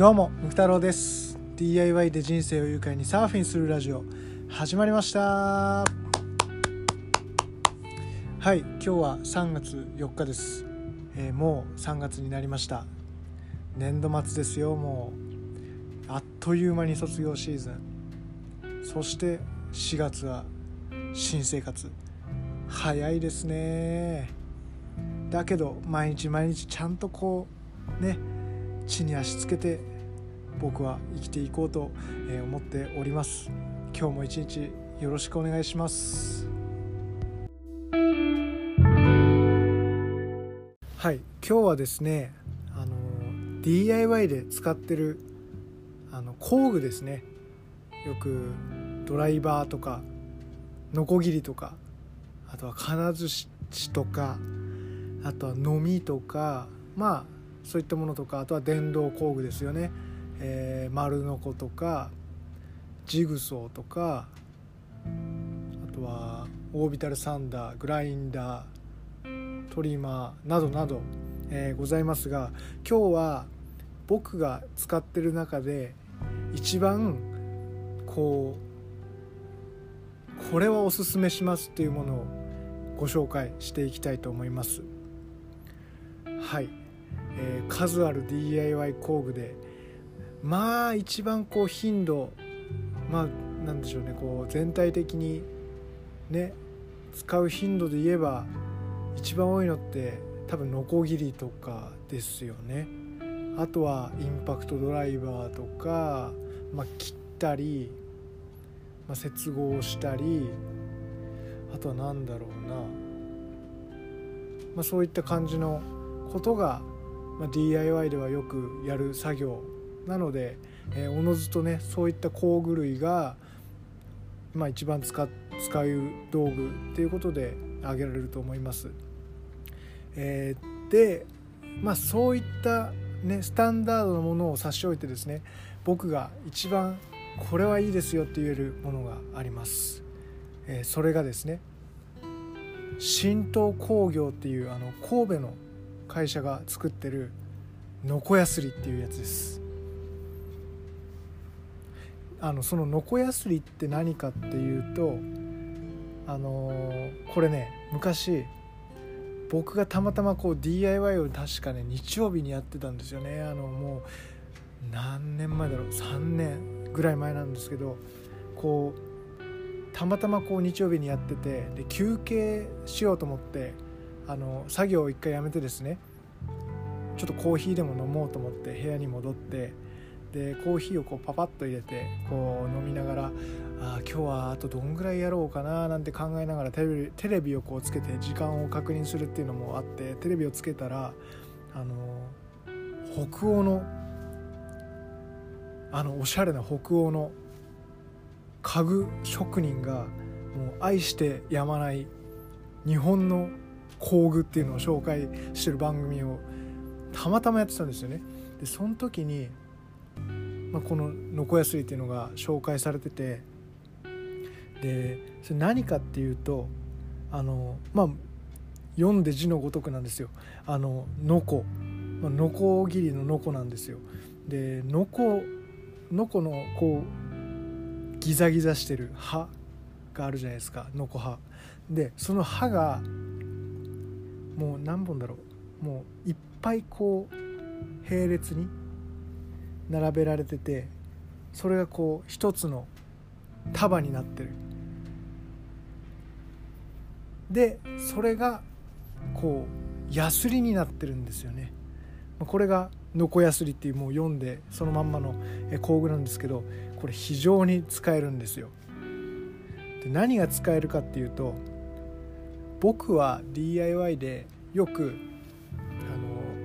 どうもむく太郎です。DIY で人生を愉快にサーフィンするラジオ。始まりました。はい今日は3月4日です、えーもう3月になりました。年度末ですよもう。あっという間に卒業シーズン。そして4月は新生活。早いですね。だけど毎日毎日ちゃんとこうね地に足つけて僕は生きていこうとえ思っております。今日も一日よろしくお願いします。はい今日はですねあの DIY で使ってるあの工具ですね。よくドライバーとかノコギリとかあとは金槌とかあとはのみとかまあそういったものとかあとは電動工具ですよね、えー丸ノコとかジグソーとかあとはオービタルサンダーグラインダートリマーなどなど、えーございますが今日は僕が使ってる中で一番こうこれはおすすめしますっていうものをご紹介していきたいと思います。はい、えー数ある DIY 工具でまあ一番こう頻度まあなんでしょうねこう全体的にね使う頻度で言えば一番多いのって多分ノコギリとかですよね。あとはインパクトドライバーとか、まあ、切ったり、まあ、接合したりあとは何だろうな、まあ、そういった感じのことが、まあ、DIY ではよくやる作業なので、えーおのずとねそういった工具類が、まあ、一番使使う道具っていうことで挙げられると思います。えーでまあそういった、ね、スタンダードなものを差し置いてですね僕が一番これはいいですよって言えるものがあります。えーそれがですね新東工業っていうあの神戸の会社が作ってるノコヤスリっていうやつですあのそのノコヤスリって何かっていうとあのーこれね昔僕がたまたまこう DIY を確かね日曜日にやってたんですよね。あのもう何年前だろう3年ぐらい前なんですけどこうたまたまこう日曜日にやっててで休憩しようと思ってあの作業を一回やめてですねちょっとコーヒーでも飲もうと思って部屋に戻ってでコーヒーをこうパパッと入れてこう飲みながらあ今日はあとどんぐらいやろうかななんて考えながらテレビテレビをこうつけて時間を確認するっていうのもあってテレビをつけたらあの北欧のあのおしゃれな北欧の家具職人がもう愛してやまない日本の工具っていうのを紹介してる番組をたまたまやってたんですよね。でその時に、まあ、この「ノコヤスリ」っていうのが紹介されててでそれ何かっていうとあのまあ読んで字のごとくなんですよ。あのノコ、まあ、ノコギリのノコなんですよ。でノコノコのこうギザギザしてる刃があるじゃないですかノコ刃。でその刃がもう何本だろうもういっぱいこう並列に並べられててそれがこう一つの束になってる。でそれがこうヤスリになってるんですよね。これがノコヤスリっていうもう読んでそのまんまの工具なんですけどこれ非常に使えるんですよ。で何が使えるかっていうと僕は DIY でよく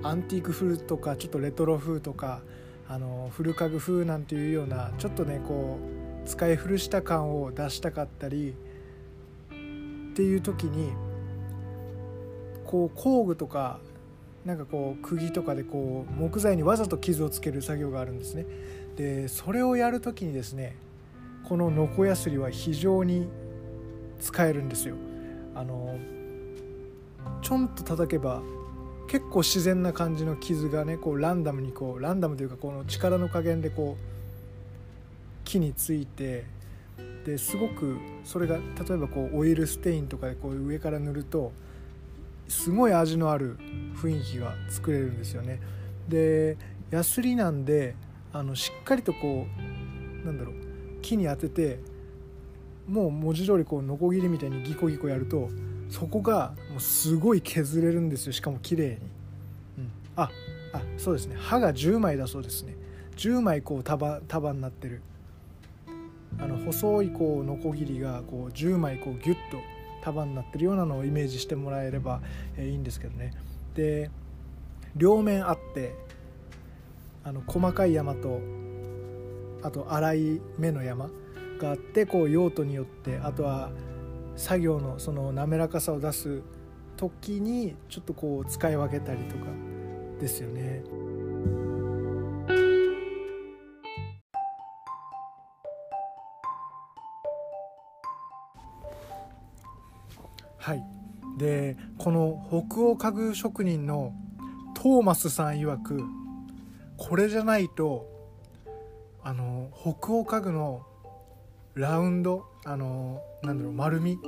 あのアンティーク風とかちょっとレトロ風とかあの古家具風なんていうようなちょっとねこう使い古した感を出したかったりっていう時にこう工具とかなんかこう釘とかでこう木材にわざと傷をつける作業があるんですね。でそれをやる時にですねこのノコヤスリは非常に使えるんですよ。あのちょんと叩けば結構自然な感じの傷がねこうランダムにこうランダムというかこの力の加減でこう木についてですごくそれが例えばこうオイルステインとかでこう上から塗るとすごい味のある雰囲気が作れるんですよね。でヤスリなんであのしっかりとこうなんだろう木に当ててもう文字通りこうノコギリみたいにギコギコやるとそこがもうすごい削れるんですよ。しかも綺麗に、うん、ああそうですね。刃が10枚だそうですね。10枚こう束束になってる。あの細いこうノコギリがこう10枚こうギュッと束になってるようなのをイメージしてもらえれば、え、いいんですけどね。で両面あってあの細かい山とあと粗い目の山があってこう用途によってあとは作業のその滑らかさを出す時にちょっとこう使い分けたりとかですよね。はいでこの北欧家具職人のトーマスさん曰くこれじゃないとあの北欧家具のラウンドあのなんだろう丸み。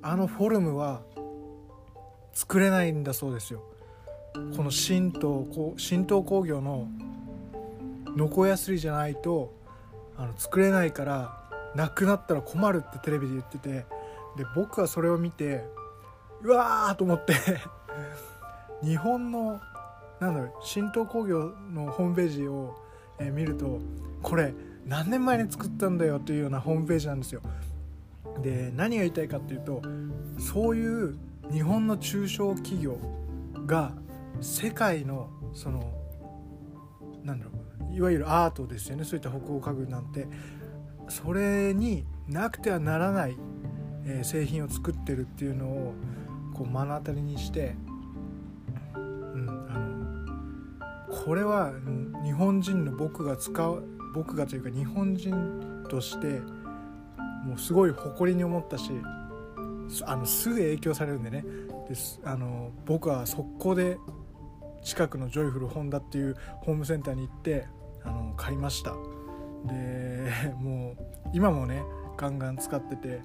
あのフォルムは作れないんだそうですよ。この神道神道工業のノコヤスリじゃないとあの作れないからなくなったら困るってテレビで言っててで僕はそれを見てうわーと思って 日本のなんだろう神道工業のホームページを、え見るとこれ何年前に作ったんだよというようなホームページなんですよ。で何が言いたいかっていうとそういう日本の中小企業が世界のそのなんだろういわゆるアートですよねそういった北欧家具なんてそれになくてはならない、え、製品を作ってるっていうのをこう目の当たりにして、うん、あのこれは日本人の僕が使う僕がというか日本人としてもうすごい誇りに思ったしあのすぐ影響されるんでね。ですあの僕は速攻で近くのジョイフルホンダっていうホームセンターに行ってあの買いました。で もう今もねガンガン使ってて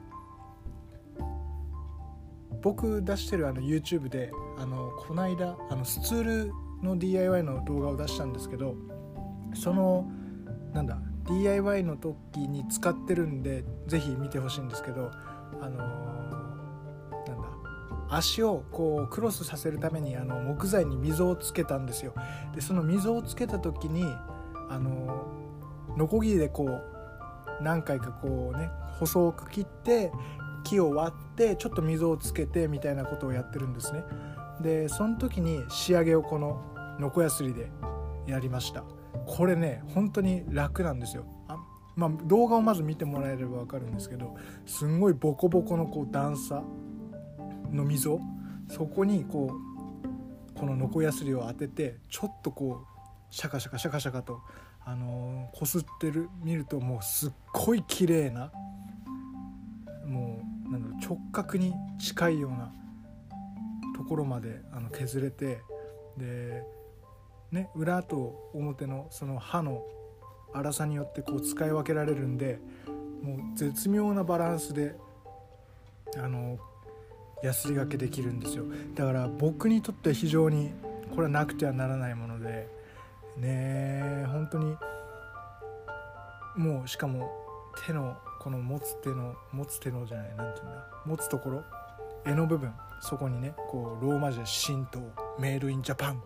僕出してるあの YouTube であのこの間あのスツールの DIY の動画を出したんですけどそのなんだ DIY の時に使ってるんで是非見てほしいんですけどあのー、なんだ足をこうクロスさせるためにあの木材に溝をつけたんですよ。でその溝をつけた時にあのノコギリでこう何回かこうね細く切って木を割ってちょっと溝をつけてみたいなことをやってるんですね。でその時に仕上げをこのノコヤスリでやりました。これね本当に楽なんですよ。あまあ、動画をまず見てもらえれば分かるんですけどすんごいボコボコのこう段差の溝そこにこうこのノコヤスリを当ててちょっとこうシャカシャカシャカシャカとあのこすってる見るともうすっごい綺麗なもうなんだろ直角に近いようなところまであの削れてでね、裏と表のその刃の粗さによってこう使い分けられるんでもう絶妙なバランスであのヤスリがけできるんですよ。だから僕にとっては非常にこれはなくてはならないものでね本当にもうしかも手のこの持つ手の持つ手のじゃない何て言うんだ持つところ柄の部分そこにねこうローマ字で「神道メールインジャパン」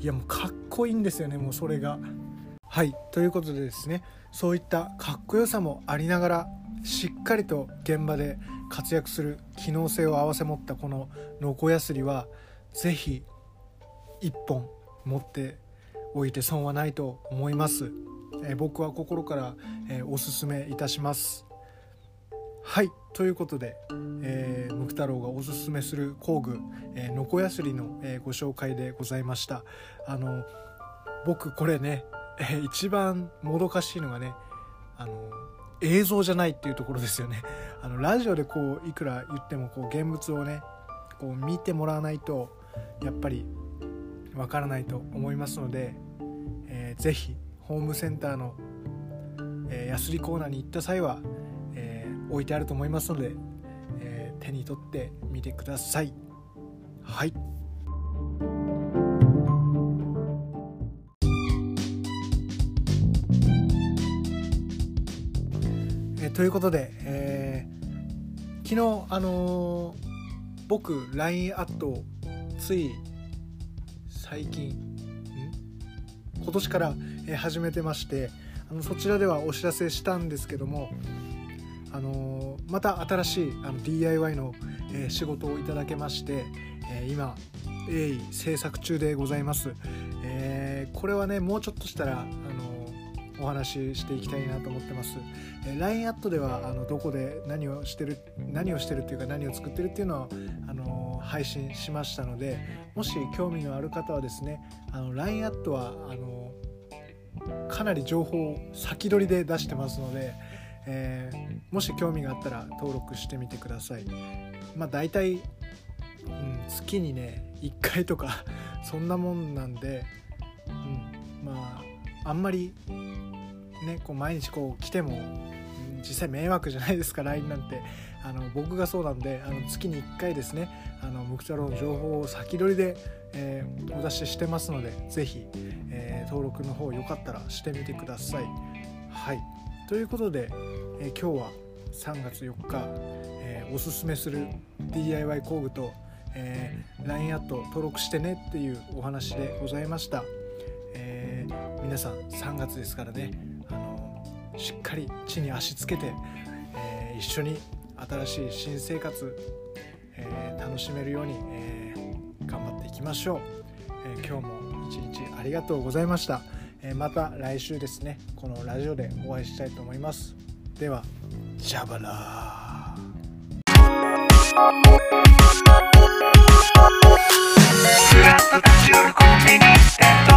いやもうかっこいいんですよねもうそれが。はいということでですねそういったかっこよさもありながらしっかりと現場で活躍する機能性を併せ持ったこのノコヤスリは是非1本持っておいて損はないと思います、え、僕は心から、え、おすすめいたしますはいということで、えー、ムク太郎がおすすめする工具、えー、ノコヤスリの、えー、ご紹介でございました。あの僕これね、えー、一番もどかしいのがねあの映像じゃないっていうところですよね。あのラジオでこういくら言ってもこう現物をねこう見てもらわないとやっぱりわからないと思いますので、えー、ぜひホームセンターの、えー、ヤスリコーナーに行った際は、置いてあると思いますので、えー、手に取ってみてください。はいえということで、えー、昨日あのー、僕 LINE アットつい最近今年から始めてましてあのそちらではお知らせしたんですけどもあのまた新しいあの DIY の、え仕事をいただけまして、え今鋭意制作中でございます、えー、これはねもうちょっとしたらあのお話ししていきたいなと思ってます、えー、LINE アットではあのどこで何をしてる何をしてるっていうか何を作ってるっていうのはあの配信しましたのでもし興味のある方はですねあの LINE アットはあのかなり情報を先取りで出してますので、えー、もし興味があったら登録してみてください。まあ大体、うん、月にね1回とか そんなもんなんで、うん、まああんまりねこう毎日こう来ても実際迷惑じゃないですか LINE なんて。あの僕がそうなんであの月に1回ですねあのムク太郎の情報を先取りで、えー、お出ししてますので是非、えー、登録の方よかったらしてみてください。はい。ということで、え、今日は3月4日、えおすすめする DIY 工具と、え LINE アット登録してねっていうお話でございました。え皆さん3月ですからねあのしっかり地に足つけて、え一緒に新しい新生活、え、楽しめるように、え、頑張っていきましょう、え、今日も一日ありがとうございました、また来週ですね。このラジオでお会いしたいと思います。ではジャバラー。